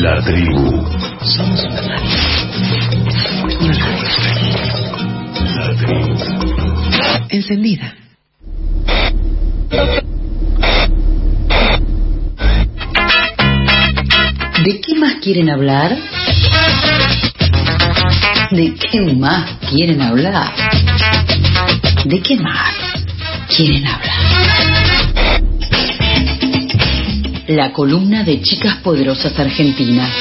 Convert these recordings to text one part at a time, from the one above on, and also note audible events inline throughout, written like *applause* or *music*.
La tribu. La tribu. Encendida. ¿De qué más quieren hablar? ¿De qué más quieren hablar? ¿De qué más quieren hablar? La columna de Chicas Poderosas Argentinas.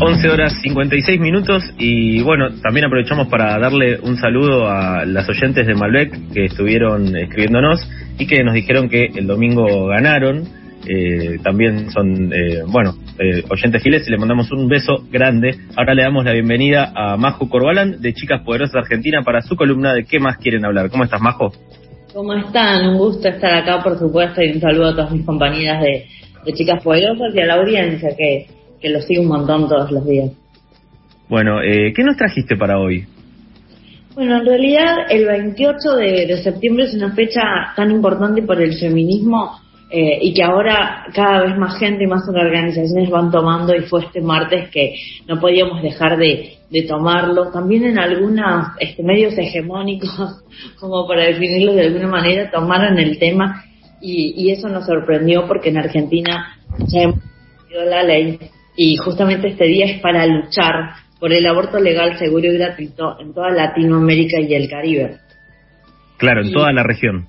11 horas 56 minutos y bueno, también aprovechamos para darle un saludo a las oyentes de Malbec que estuvieron escribiéndonos y que nos dijeron que el domingo ganaron. Eh, también son, eh, bueno, eh, oyentes giles y le mandamos un beso grande. Ahora le damos la bienvenida a Majo Corbalán de Chicas Poderosas Argentina para su columna de ¿Qué más quieren hablar? ¿Cómo estás, Majo? ¿Cómo están? Un gusto estar acá, por supuesto, y un saludo a todas mis compañeras de, de Chicas Poderosas y a la audiencia que, que lo sigue un montón todos los días. Bueno, eh, ¿qué nos trajiste para hoy? Bueno, en realidad el 28 de, de septiembre es una fecha tan importante por el feminismo eh, y que ahora cada vez más gente y más organizaciones van tomando y fue este martes que no podíamos dejar de, de tomarlo. También en algunos este, medios hegemónicos, *laughs* como para definirlo de alguna manera, tomaron el tema y, y eso nos sorprendió porque en Argentina ya hemos tenido la ley y justamente este día es para luchar por el aborto legal, seguro y gratuito en toda Latinoamérica y el Caribe. Claro, en Y- toda la región.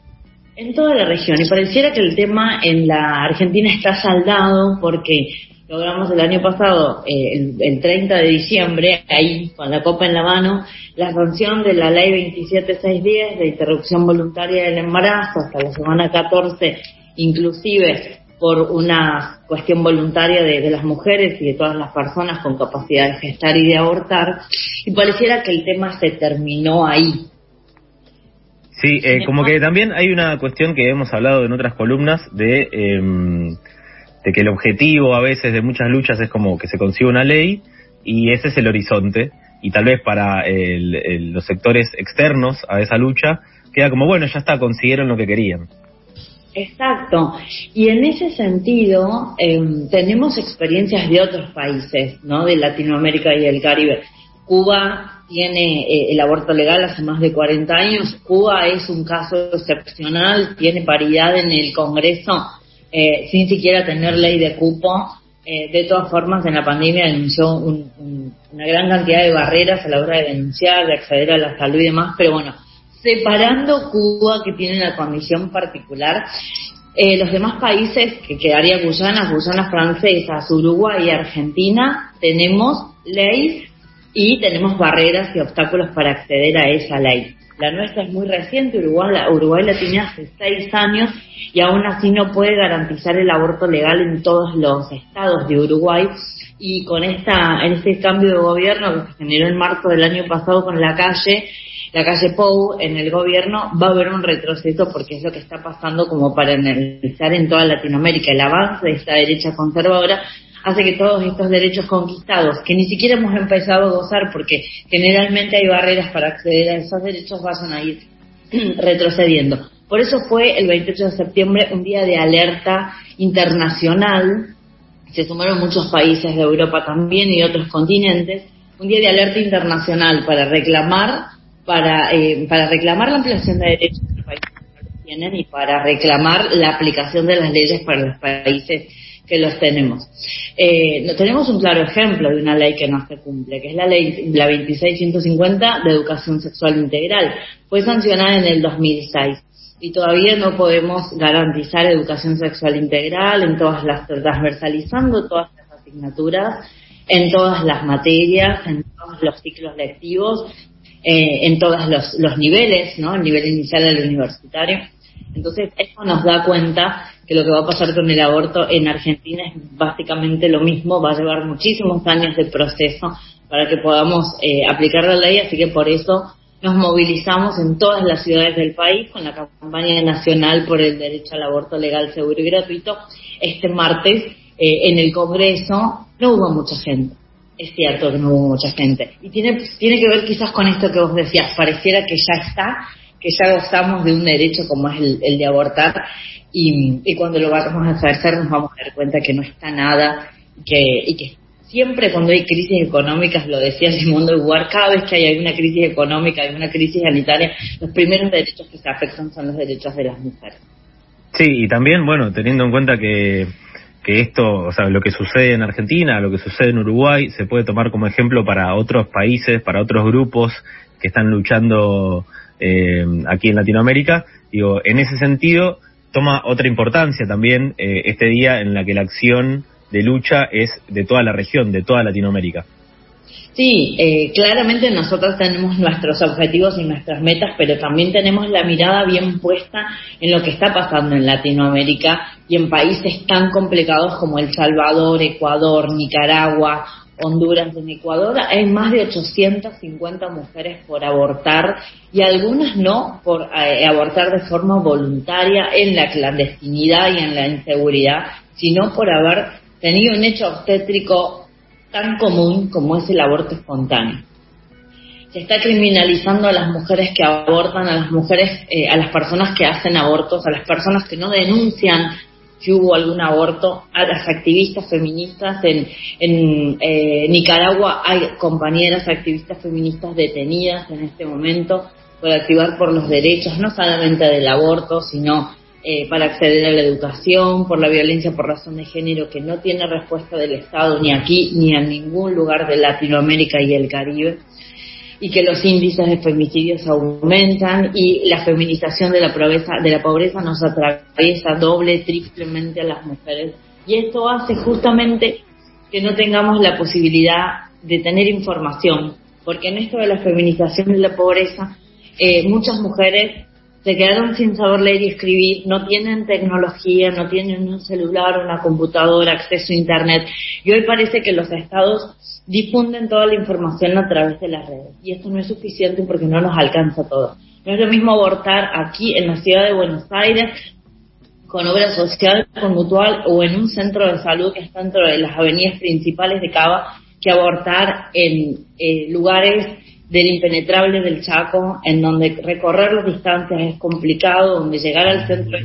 En toda la región. Y pareciera que el tema en la Argentina está saldado porque logramos el año pasado, eh, el, el 30 de diciembre, ahí con la copa en la mano, la sanción de la ley 27610 de interrupción voluntaria del embarazo hasta la semana 14, inclusive por una cuestión voluntaria de, de las mujeres y de todas las personas con capacidad de gestar y de abortar. Y pareciera que el tema se terminó ahí. Sí, eh, como que también hay una cuestión que hemos hablado en otras columnas de, em, de que el objetivo a veces de muchas luchas es como que se consiga una ley y ese es el horizonte y tal vez para el- el- los sectores externos a esa lucha queda como bueno ya está consiguieron lo que querían. Exacto. Y en ese sentido, eh, tenemos experiencias de otros países, ¿no? De Latinoamérica y el Caribe. Cuba tiene eh, el aborto legal hace más de 40 años. Cuba es un caso excepcional, tiene paridad en el Congreso eh, sin siquiera tener ley de cupo. Eh, de todas formas, en la pandemia denunció un- un- una gran cantidad de barreras a la hora de denunciar, de acceder a la salud y demás, pero bueno, separando Cuba, que tiene una condición particular, eh, los demás países, que quedaría Guyana, Guyana francesas, Uruguay y Argentina, tenemos ley y tenemos barreras y obstáculos para acceder a esa ley. La nuestra es muy reciente, Uruguay Uruguay la tiene hace seis años y aún así no puede garantizar el aborto legal en todos los estados de Uruguay y con esta, este cambio de gobierno que se generó en marzo del año pasado con la calle, la calle Pou en el gobierno va a haber un retroceso porque es lo que está pasando como para analizar en toda Latinoamérica. El avance de esta derecha conservadora hace que todos estos derechos conquistados, que ni siquiera hemos empezado a gozar porque generalmente hay barreras para acceder a esos derechos, vayan a ir *clears throat* retrocediendo. Por eso fue el 28 de septiembre un día de alerta internacional se sumaron muchos países de Europa también y otros continentes, un día de alerta internacional para reclamar, para, eh, reclamar la ampliación de derechos que los países tienen y para reclamar la aplicación de las leyes para los países que los tenemos. Eh, tenemos un claro ejemplo de una ley que no se cumple, que es la ley la 26150 de educación sexual integral. Fue sancionada en el 2006 y todavía no podemos garantizar educación sexual integral en todas las transversalizando todas las asignaturas en todas las materias en todos los ciclos lectivos eh, en todos los, los niveles no el nivel inicial al universitario entonces esto nos da cuenta que lo que va a pasar con el aborto en Argentina es básicamente lo mismo va a llevar muchísimos años de proceso para que podamos eh, aplicar la ley así que por eso nos movilizamos en todas las ciudades del país con la campaña nacional por el derecho al aborto legal, seguro y gratuito. Este martes eh, en el Congreso no hubo mucha gente. Es cierto que no hubo mucha gente. Y tiene, tiene que ver quizás con esto que vos decías. Pareciera que ya está, que ya gozamos de un derecho como es el, de abortar y, cuando lo vamos a ejercer nos vamos a dar cuenta que no está nada que, y que siempre cuando hay crisis económicas, lo decía Simón de Beauvoir, cada vez que hay alguna crisis económica, alguna crisis sanitaria, los primeros derechos que se afectan son los derechos de las mujeres. Sí, y también, bueno, teniendo en cuenta que, que esto, o sea, lo que sucede en Argentina, lo que sucede en Uruguay, se puede tomar como ejemplo para otros países, para otros grupos que están luchando eh, aquí en Latinoamérica. Digo, en ese sentido, toma otra importancia también eh, este día en la que la acción de lucha es de toda la región, de toda Latinoamérica. Sí, eh, claramente nosotros tenemos nuestros objetivos y nuestras metas, pero también tenemos la mirada bien puesta en lo que está pasando en Latinoamérica y en países tan complicados como El Salvador, Ecuador, Nicaragua, Honduras. En Ecuador hay más de 850 mujeres por abortar y algunas no por eh, abortar de forma voluntaria en la clandestinidad y en la inseguridad, sino por haber tenido un hecho obstétrico tan común como es el aborto espontáneo. Se está criminalizando a las mujeres que abortan, a las mujeres, eh, a las personas que hacen abortos, a las personas que no denuncian si hubo algún aborto, a las activistas feministas. En, en eh, Nicaragua hay compañeras activistas feministas detenidas en este momento por activar por los derechos, no solamente del aborto, sino eh, para acceder a la educación, por la violencia por razón de género que no tiene respuesta del Estado ni aquí ni en ningún lugar de Latinoamérica y el Caribe, y que los índices de femicidios aumentan y la feminización de la pobreza, de la pobreza nos atraviesa doble, triplemente a las mujeres. Y esto hace justamente que no tengamos la posibilidad de tener información, porque en esto de la feminización de la pobreza, eh, muchas mujeres se quedaron sin saber leer y escribir, no tienen tecnología, no tienen un celular, una computadora, acceso a Internet. Y hoy parece que los estados difunden toda la información a través de las redes. Y esto no es suficiente porque no nos alcanza todo. No es lo mismo abortar aquí en la ciudad de Buenos Aires con obra social, con mutual o en un centro de salud que está dentro de las avenidas principales de Cava que abortar en eh, lugares del impenetrable del Chaco, en donde recorrer las distancias es complicado, donde llegar al centro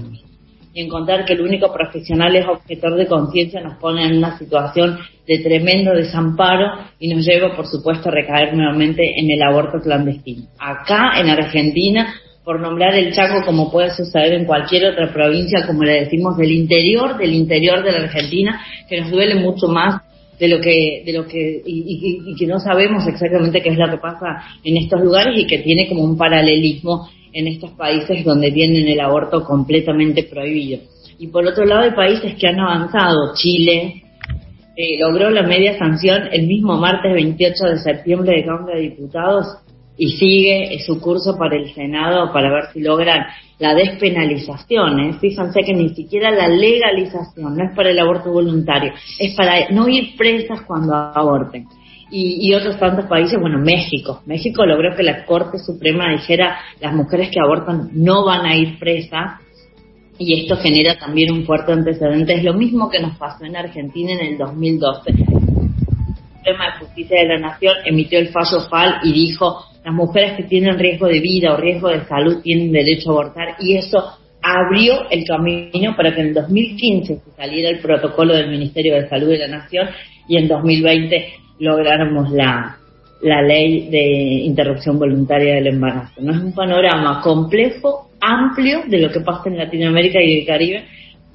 y encontrar que el único profesional es objetor de conciencia nos pone en una situación de tremendo desamparo y nos lleva, por supuesto, a recaer nuevamente en el aborto clandestino. Acá, en Argentina, por nombrar el Chaco como puede suceder en cualquier otra provincia, como le decimos, del interior, del interior de la Argentina, que nos duele mucho más de lo que de lo que y, que no sabemos exactamente qué es lo que pasa en estos lugares y que tiene como un paralelismo en estos países donde tienen el aborto completamente prohibido. Y por otro lado hay países que han avanzado. Chile eh, logró la media sanción el mismo martes 28 de septiembre de Cámara de Diputados y sigue su curso para el Senado para ver si logran la despenalización. ¿eh? Fíjense que ni siquiera la legalización, no es para el aborto voluntario, es para no ir presas cuando aborten. Y, y, otros tantos países, bueno, México. México logró que la Corte Suprema dijera las mujeres que abortan no van a ir presas y esto genera también un fuerte antecedente. Es lo mismo que nos pasó en Argentina en el 2012. El Suprema de Justicia de la Nación emitió el fallo FAL y dijo las mujeres que tienen riesgo de vida o riesgo de salud tienen derecho a abortar y eso abrió el camino para que en 2015 se saliera el protocolo del Ministerio de Salud de la Nación y en 2020 lográramos la, la ley de interrupción voluntaria del embarazo. No es un panorama complejo, amplio de lo que pasa en Latinoamérica y el Caribe,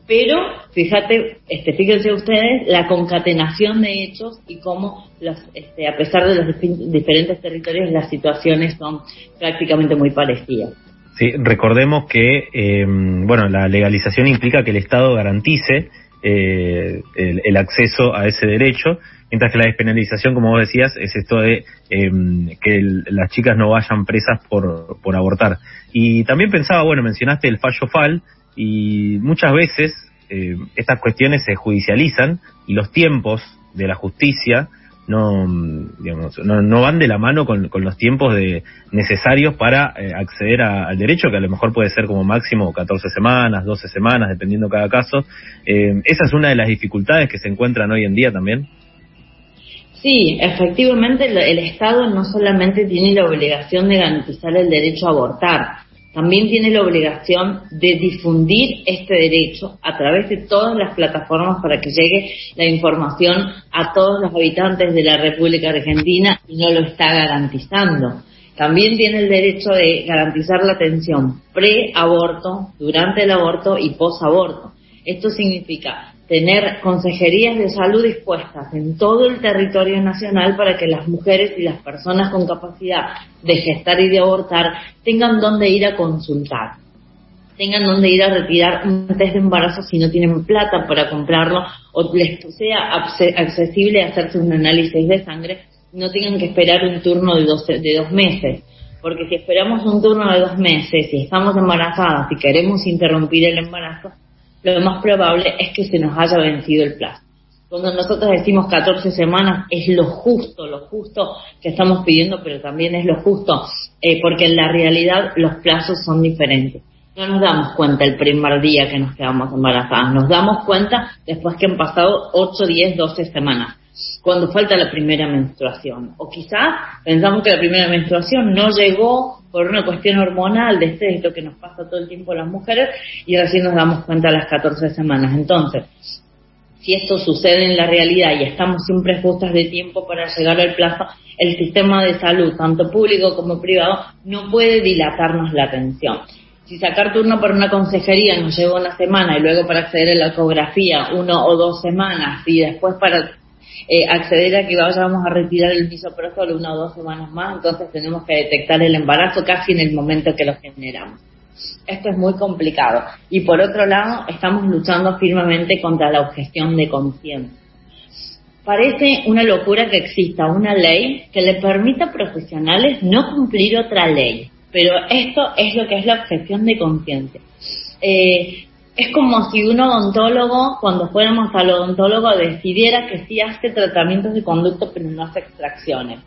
pero fíjate, este, fíjense ustedes la concatenación de hechos y cómo los, este, a pesar de los diferentes territorios las situaciones son prácticamente muy parecidas. Sí, recordemos que eh, bueno la legalización implica que el Estado garantice eh, el, acceso a ese derecho, mientras que la despenalización, como vos decías, es esto de eh, que las chicas no vayan presas por, por abortar. Y también pensaba, bueno, mencionaste el fallo FAL, y muchas veces eh, estas cuestiones se judicializan y los tiempos de la justicia no, digamos, no, van de la mano con, los tiempos de, necesarios para eh, acceder al derecho, que a lo mejor puede ser como máximo 14 semanas, 12 semanas, dependiendo cada caso. Eh, esa es una de las dificultades que se encuentran hoy en día también. Sí, efectivamente el Estado no solamente tiene la obligación de garantizar el derecho a abortar, también tiene la obligación de difundir este derecho a través de todas las plataformas para que llegue la información a todos los habitantes de la República Argentina y no lo está garantizando. También tiene el derecho de garantizar la atención pre-aborto, durante el aborto y post-aborto. Esto significa tener consejerías de salud dispuestas en todo el territorio nacional para que las mujeres y las personas con capacidad de gestar y de abortar tengan dónde ir a consultar, tengan dónde ir a retirar un test de embarazo si no tienen plata para comprarlo o les sea accesible hacerse un análisis de sangre, no tengan que esperar un turno de dos, de dos meses. Porque si esperamos un turno de dos meses, si estamos embarazadas y queremos interrumpir el embarazo, lo más probable es que se nos haya vencido el plazo. Cuando nosotros decimos 14 semanas es lo justo, lo justo que estamos pidiendo, pero también es lo justo, eh, porque en la realidad los plazos son diferentes. No nos damos cuenta el primer día que nos quedamos embarazadas, nos damos cuenta después que han pasado 8, 10, 12 semanas, cuando falta la primera menstruación. O quizás pensamos que la primera menstruación no llegó por una cuestión hormonal de este esto que nos pasa todo el tiempo a las mujeres y recién nos damos cuenta a las 14 semanas. Entonces, si esto sucede en la realidad y estamos siempre justas de tiempo para llegar al plazo, el sistema de salud, tanto público como privado, no puede dilatarnos la atención. Si sacar turno para una consejería nos lleva una semana y luego para acceder a la ecografía uno o dos semanas y después para eh, acceder a que vayamos a retirar el misoprostol una o dos semanas más, entonces tenemos que detectar el embarazo casi en el momento que lo generamos. Esto es muy complicado. Y por otro lado, estamos luchando firmemente contra la objeción de conciencia. Parece una locura que exista una ley que le permita a profesionales no cumplir otra ley, pero esto es lo que es la objeción de conciencia. Eh, es como si un odontólogo, cuando fuéramos al odontólogo, decidiera que sí hace tratamientos de conducto pero no hace extracciones.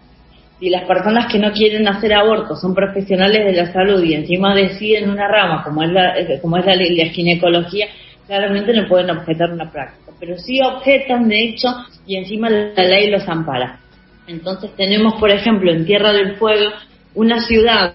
Si las personas que no quieren hacer aborto son profesionales de la salud y encima deciden una rama como es la, como es la, la ginecología, claramente no pueden objetar una práctica. Pero sí objetan, de hecho, y encima la ley los ampara. Entonces tenemos, por ejemplo, en Tierra del Fuego, una ciudad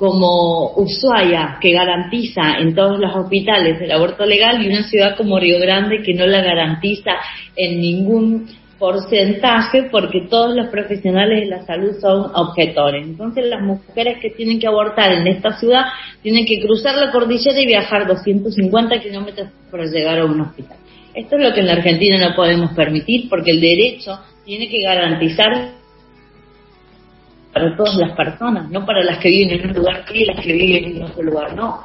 como Ushuaia, que garantiza en todos los hospitales el aborto legal, y una ciudad como Río Grande, que no la garantiza en ningún porcentaje, porque todos los profesionales de la salud son objetores. Entonces, las mujeres que tienen que abortar en esta ciudad tienen que cruzar la cordillera y viajar 250 kilómetros para llegar a un hospital. Esto es lo que en la Argentina no podemos permitir, porque el derecho tiene que garantizar para todas las personas, no para las que viven en un lugar y las que viven en otro lugar, no.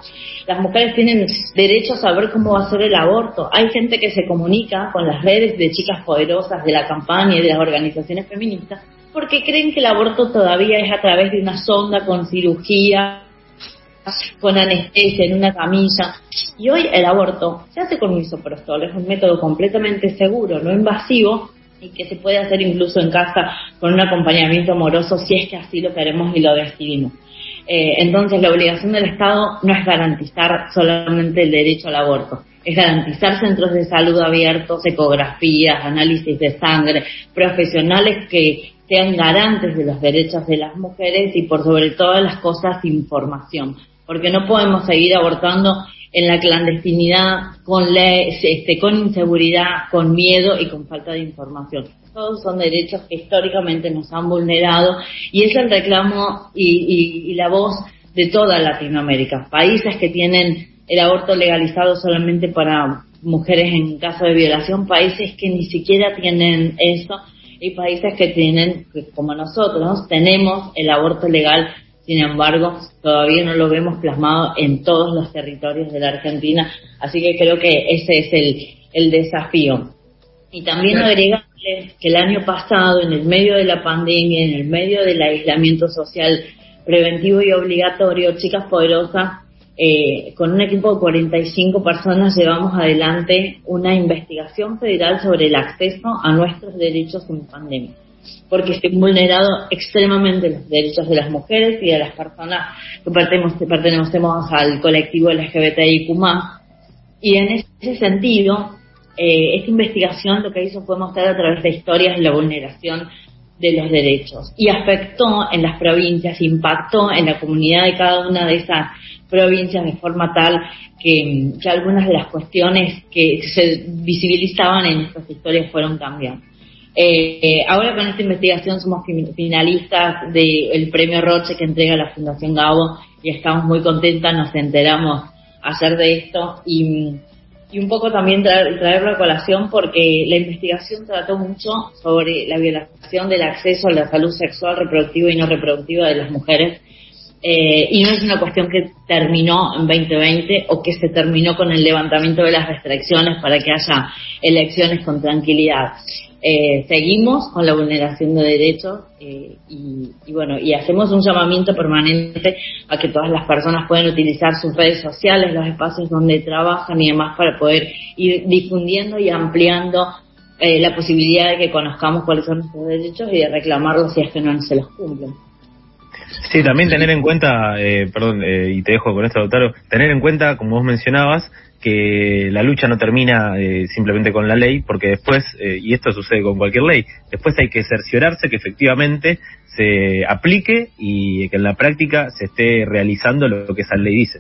Las mujeres tienen derecho a saber cómo va a ser el aborto. Hay gente que se comunica con las redes de chicas poderosas de la campaña y de las organizaciones feministas porque creen que el aborto todavía es a través de una sonda con cirugía, con anestesia, en una camilla. Y hoy el aborto se hace con misoprostol, es un método completamente seguro, no invasivo, y que se puede hacer incluso en casa con un acompañamiento amoroso si es que así lo queremos y lo decidimos. Eh, entonces la obligación del Estado no es garantizar solamente el derecho al aborto, es garantizar centros de salud abiertos, ecografías, análisis de sangre, profesionales que sean garantes de los derechos de las mujeres y por sobre todas las cosas información, porque no podemos seguir abortando en la clandestinidad, con, este, con inseguridad, con miedo y con falta de información. Todos son derechos que históricamente nos han vulnerado y es el reclamo y, la voz de toda Latinoamérica. Países que tienen el aborto legalizado solamente para mujeres en caso de violación, países que ni siquiera tienen eso y países que tienen, como nosotros, tenemos el aborto legal sin embargo, todavía no lo vemos plasmado en todos los territorios de la Argentina, así que creo que ese es el, el desafío. Y también agregarles que el año pasado, en el medio de la pandemia, en el medio del aislamiento social preventivo y obligatorio, Chicas Poderosas, eh, con un equipo de 45 personas, llevamos adelante una investigación federal sobre el acceso a nuestros derechos en pandemia porque se han vulnerado extremadamente los derechos de las mujeres y de las personas que pertenecemos, al colectivo LGBTIQ+. Y en ese sentido, eh, esta investigación lo que hizo fue mostrar a través de historias la vulneración de los derechos y afectó en las provincias, impactó en la comunidad de cada una de esas provincias de forma tal que, algunas de las cuestiones que se visibilizaban en estas historias fueron cambiando. Eh, ahora con esta investigación somos finalistas del premio Roche que entrega la Fundación Gabo y estamos muy contentas, nos enteramos ayer de esto y, un poco también traerlo a colación porque la investigación trató mucho sobre la violación del acceso a la salud sexual, reproductiva y no reproductiva de las mujeres eh, y no es una cuestión que terminó en 2020 o que se terminó con el levantamiento de las restricciones para que haya elecciones con tranquilidad. Eh, seguimos con la vulneración de derechos eh, y, bueno y hacemos un llamamiento permanente a que todas las personas puedan utilizar sus redes sociales, los espacios donde trabajan y demás para poder ir difundiendo y ampliando la posibilidad de que conozcamos cuáles son nuestros derechos y de reclamarlos si es que no se los cumplen. Sí, también tener en cuenta, eh, perdón, eh, y te dejo con esto, Lautaro, tener en cuenta, como vos mencionabas, que la lucha no termina eh, simplemente con la ley, porque después, y esto sucede con cualquier ley, después hay que cerciorarse que efectivamente se aplique y que en la práctica se esté realizando lo que esa ley dice.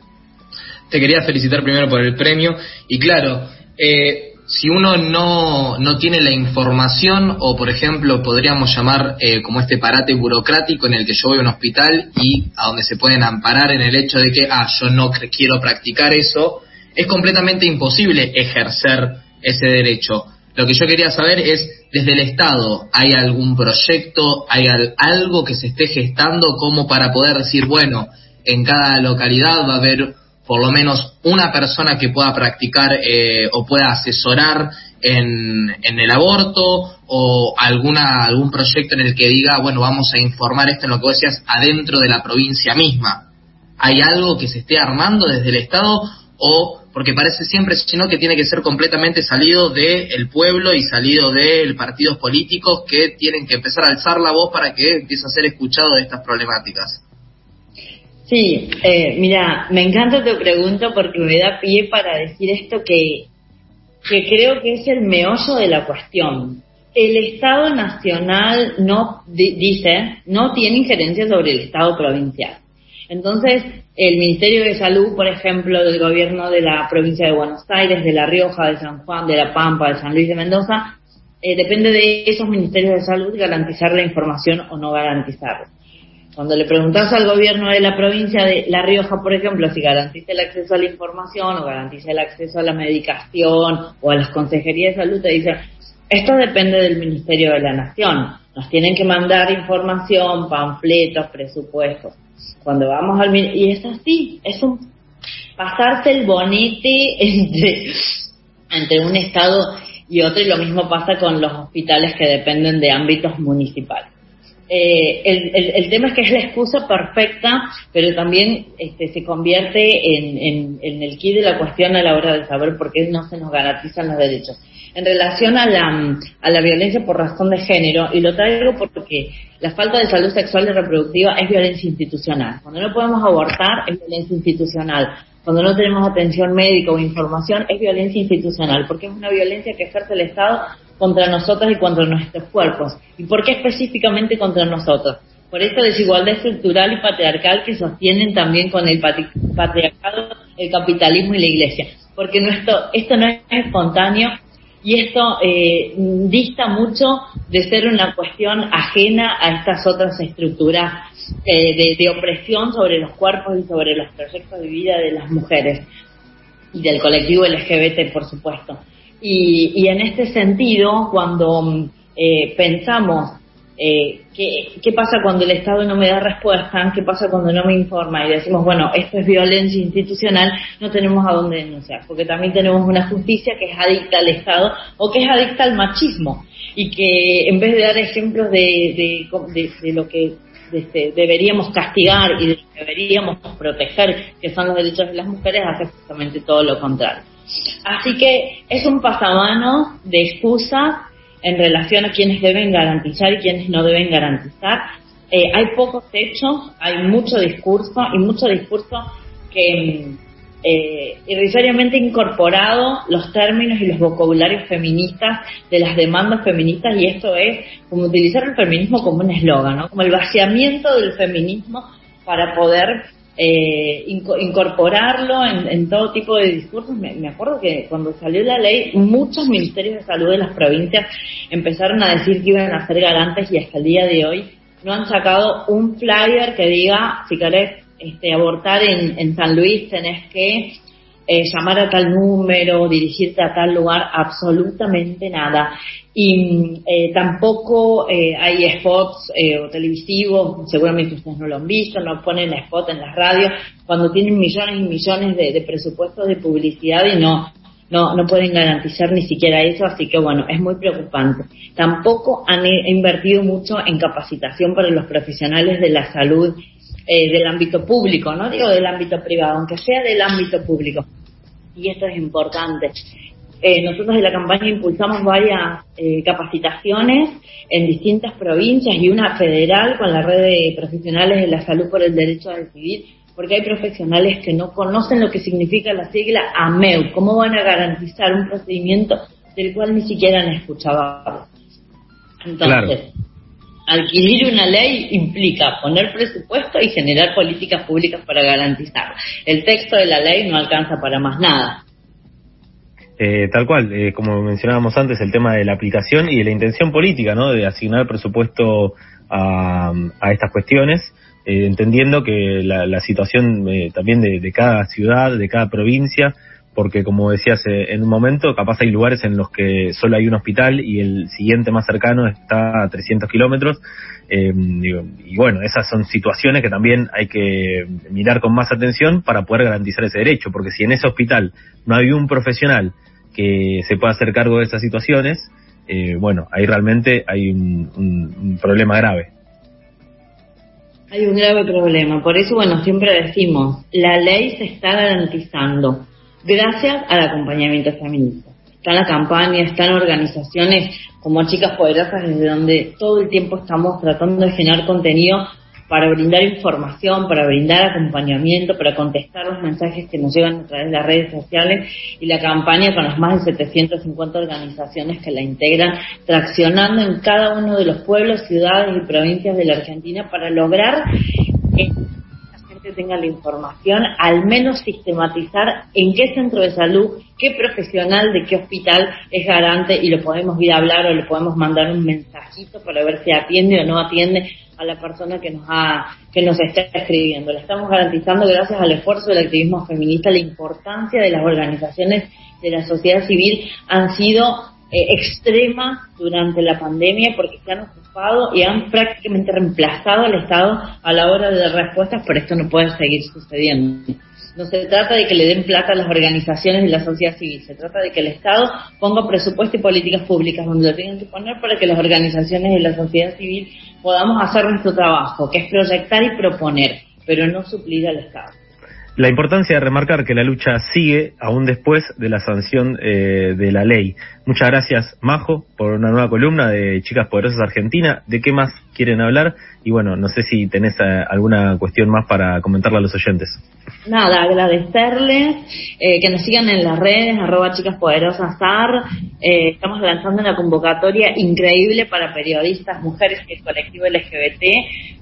Te quería felicitar primero por el premio y claro, eh, si uno no, no tiene la información o, por ejemplo, podríamos llamar eh, como este parate burocrático en el que yo voy a un hospital y a donde se pueden amparar en el hecho de que, ah, yo no quiero practicar eso, es completamente imposible ejercer ese derecho. Lo que yo quería saber es, desde el Estado, ¿hay algún proyecto, hay algo que se esté gestando como para poder decir, bueno, en cada localidad va a haber por lo menos una persona que pueda practicar eh, o pueda asesorar en, en, el aborto o alguna algún proyecto en el que diga, bueno, vamos a informar esto en lo que vos decías adentro de la provincia misma. ¿Hay algo que se esté armando desde el Estado o porque parece siempre sino que tiene que ser completamente salido del pueblo y salido de partidos políticos que tienen que empezar a alzar la voz para que empiece a ser escuchado de estas problemáticas? Sí, eh, mira, me encanta tu pregunta porque me da pie para decir esto que, que creo que es el meollo de la cuestión. El Estado Nacional no dice, no tiene injerencia sobre el Estado provincial. Entonces, el Ministerio de Salud, por ejemplo, del gobierno de la provincia de Buenos Aires, de La Rioja, de San Juan, de La Pampa, de San Luis de Mendoza, eh, depende de esos ministerios de salud garantizar la información o no garantizarla. Cuando le preguntas al gobierno de la provincia de La Rioja, por ejemplo, si garantiza el acceso a la información o garantiza el acceso a la medicación o a las consejerías de salud, te dice, esto depende del Ministerio de la Nación. Nos tienen que mandar información, panfletos, presupuestos. Cuando vamos al... Y es así, es un pasarse el bonete *laughs* entre, entre un Estado y otro y lo mismo pasa con los hospitales que dependen de ámbitos municipales. Eh, el, tema es que es la excusa perfecta, pero también este, se convierte en, el key de la cuestión a la hora de saber por qué no se nos garantizan los derechos. En relación a la, a la violencia por razón de género, y lo traigo porque la falta de salud sexual y reproductiva es violencia institucional. Cuando no podemos abortar es violencia institucional. Cuando no tenemos atención médica o información es violencia institucional, porque es una violencia que ejerce el Estado contra nosotros y contra nuestros cuerpos. ¿Y por qué específicamente contra nosotros? Por esta desigualdad estructural y patriarcal que sostienen también con el patriarcado, el capitalismo y la iglesia. Porque nuestro, esto no es espontáneo y esto eh, dista mucho de ser una cuestión ajena a estas otras estructuras eh, de, opresión sobre los cuerpos y sobre los proyectos de vida de las mujeres y del colectivo LGBT, por supuesto. Y, en este sentido, cuando eh, pensamos eh, ¿qué, pasa cuando el Estado no me da respuesta, qué pasa cuando no me informa y decimos, bueno, esto es violencia institucional, no tenemos a dónde denunciar, porque también tenemos una justicia que es adicta al Estado o que es adicta al machismo. Y que en vez de dar ejemplos de, lo que este, deberíamos castigar y de lo que deberíamos proteger, que son los derechos de las mujeres, hace justamente todo lo contrario. Así que es un pasamano de excusa en relación a quienes deben garantizar y quienes no deben garantizar. Eh, hay pocos hechos, hay mucho discurso y mucho discurso que eh, irrisoriamente incorporado los términos y los vocabularios feministas de las demandas feministas y esto es como utilizar el feminismo como un eslogan, como el vaciamiento del feminismo para poder eh, incorporarlo en, todo tipo de discursos. Me, acuerdo que cuando salió la ley, muchos ministerios de salud de las provincias empezaron a decir que iban a ser garantes y hasta el día de hoy no han sacado un flyer que diga, si querés este, abortar en, en San Luis, tenés que eh, llamar a tal número, dirigirte a tal lugar, absolutamente nada. Y eh, tampoco eh, hay spots o televisivos, seguramente ustedes no lo han visto, no ponen spot en las radios, cuando tienen millones y millones de, de presupuestos de publicidad y no, no, no pueden garantizar ni siquiera eso, así que bueno, es muy preocupante. Tampoco han invertido mucho en capacitación para los profesionales de la salud eh, del ámbito público, no digo del ámbito privado, aunque sea del ámbito público. Y esto es importante. Eh, nosotros en la campaña impulsamos varias eh, capacitaciones en distintas provincias y una federal con la red de profesionales de la salud por el derecho a decidir, porque hay profesionales que no conocen lo que significa la sigla AMEU. ¿Cómo van a garantizar un procedimiento del cual ni siquiera han escuchado Entonces, adquirir una ley implica poner presupuesto y generar políticas públicas para garantizar. El texto de la ley no alcanza para más nada. Eh, tal cual, eh, como mencionábamos antes, el tema de la aplicación y de la intención política, ¿no? De asignar presupuesto a, estas cuestiones, eh, entendiendo que la, situación también de, cada ciudad, de cada provincia, porque como decías en un momento, capaz hay lugares en los que solo hay un hospital y el siguiente más cercano está a 300 kilómetros. Eh, y, bueno, esas son situaciones que también hay que mirar con más atención para poder garantizar ese derecho, porque si en ese hospital no hay un profesional que se pueda hacer cargo de esas situaciones, eh, bueno, ahí realmente hay un problema grave. Hay un grave problema, por eso, bueno, siempre decimos, la ley se está garantizando gracias al acompañamiento feminista. Está en la campaña, están organizaciones como Chicas Poderosas, desde donde todo el tiempo estamos tratando de generar contenido para brindar información, para brindar acompañamiento, para contestar los mensajes que nos llegan a través de las redes sociales y la campaña con las más de 750 organizaciones que la integran, traccionando en cada uno de los pueblos, ciudades y provincias de la Argentina para lograr tenga la información, al menos sistematizar en qué centro de salud, qué profesional de qué hospital es garante y lo podemos ir a hablar o le podemos mandar un mensajito para ver si atiende o no atiende a la persona que nos ha, que nos está escribiendo. Le estamos garantizando gracias al esfuerzo del activismo feminista la importancia de las organizaciones de la sociedad civil han sido eh, extrema durante la pandemia porque se han y han prácticamente reemplazado al Estado a la hora de dar respuestas, pero esto no puede seguir sucediendo. No se trata de que le den plata a las organizaciones de la sociedad civil, se trata de que el Estado ponga presupuesto y políticas públicas donde lo tengan que poner para que las organizaciones de la sociedad civil podamos hacer nuestro trabajo, que es proyectar y proponer, pero no suplir al Estado la importancia de remarcar que la lucha sigue aún después de la sanción eh, de la ley. Muchas gracias, Majo, por una nueva columna de Chicas Poderosas Argentina. ¿De qué más quieren hablar? Y bueno, no sé si tenés eh, alguna cuestión más para comentarle a los oyentes. Nada, agradecerles eh, que nos sigan en las redes, arroba Chicas Poderosas estamos lanzando una convocatoria increíble para periodistas, mujeres y el colectivo LGBT.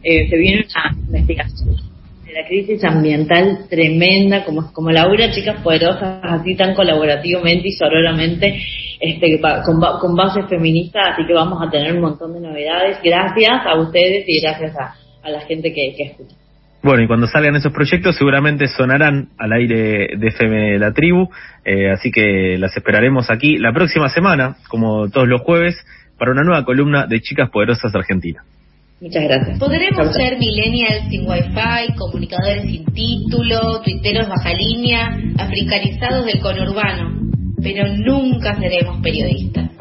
se viene una investigación la crisis ambiental tremenda, como, como Laura, chicas poderosas, así tan colaborativamente y sororamente, este, con, con base feminista, así que vamos a tener un montón de novedades. Gracias a ustedes y gracias a, la gente que, escucha. Bueno, y cuando salgan esos proyectos seguramente sonarán al aire de FM La Tribu, eh, así que las esperaremos aquí la próxima semana, como todos los jueves, para una nueva columna de Chicas Poderosas Argentina. Muchas gracias. Podremos ser millennials sin wifi, comunicadores sin título, tuiteros baja línea, africanizados del conurbano, pero nunca seremos periodistas.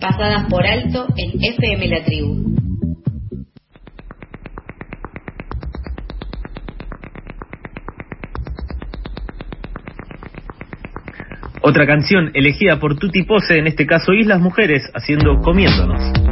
Pasadas por alto en FM La Tribu. Otra canción elegida por Tuti Pose, en este caso Islas Mujeres, haciendo Comiéndonos.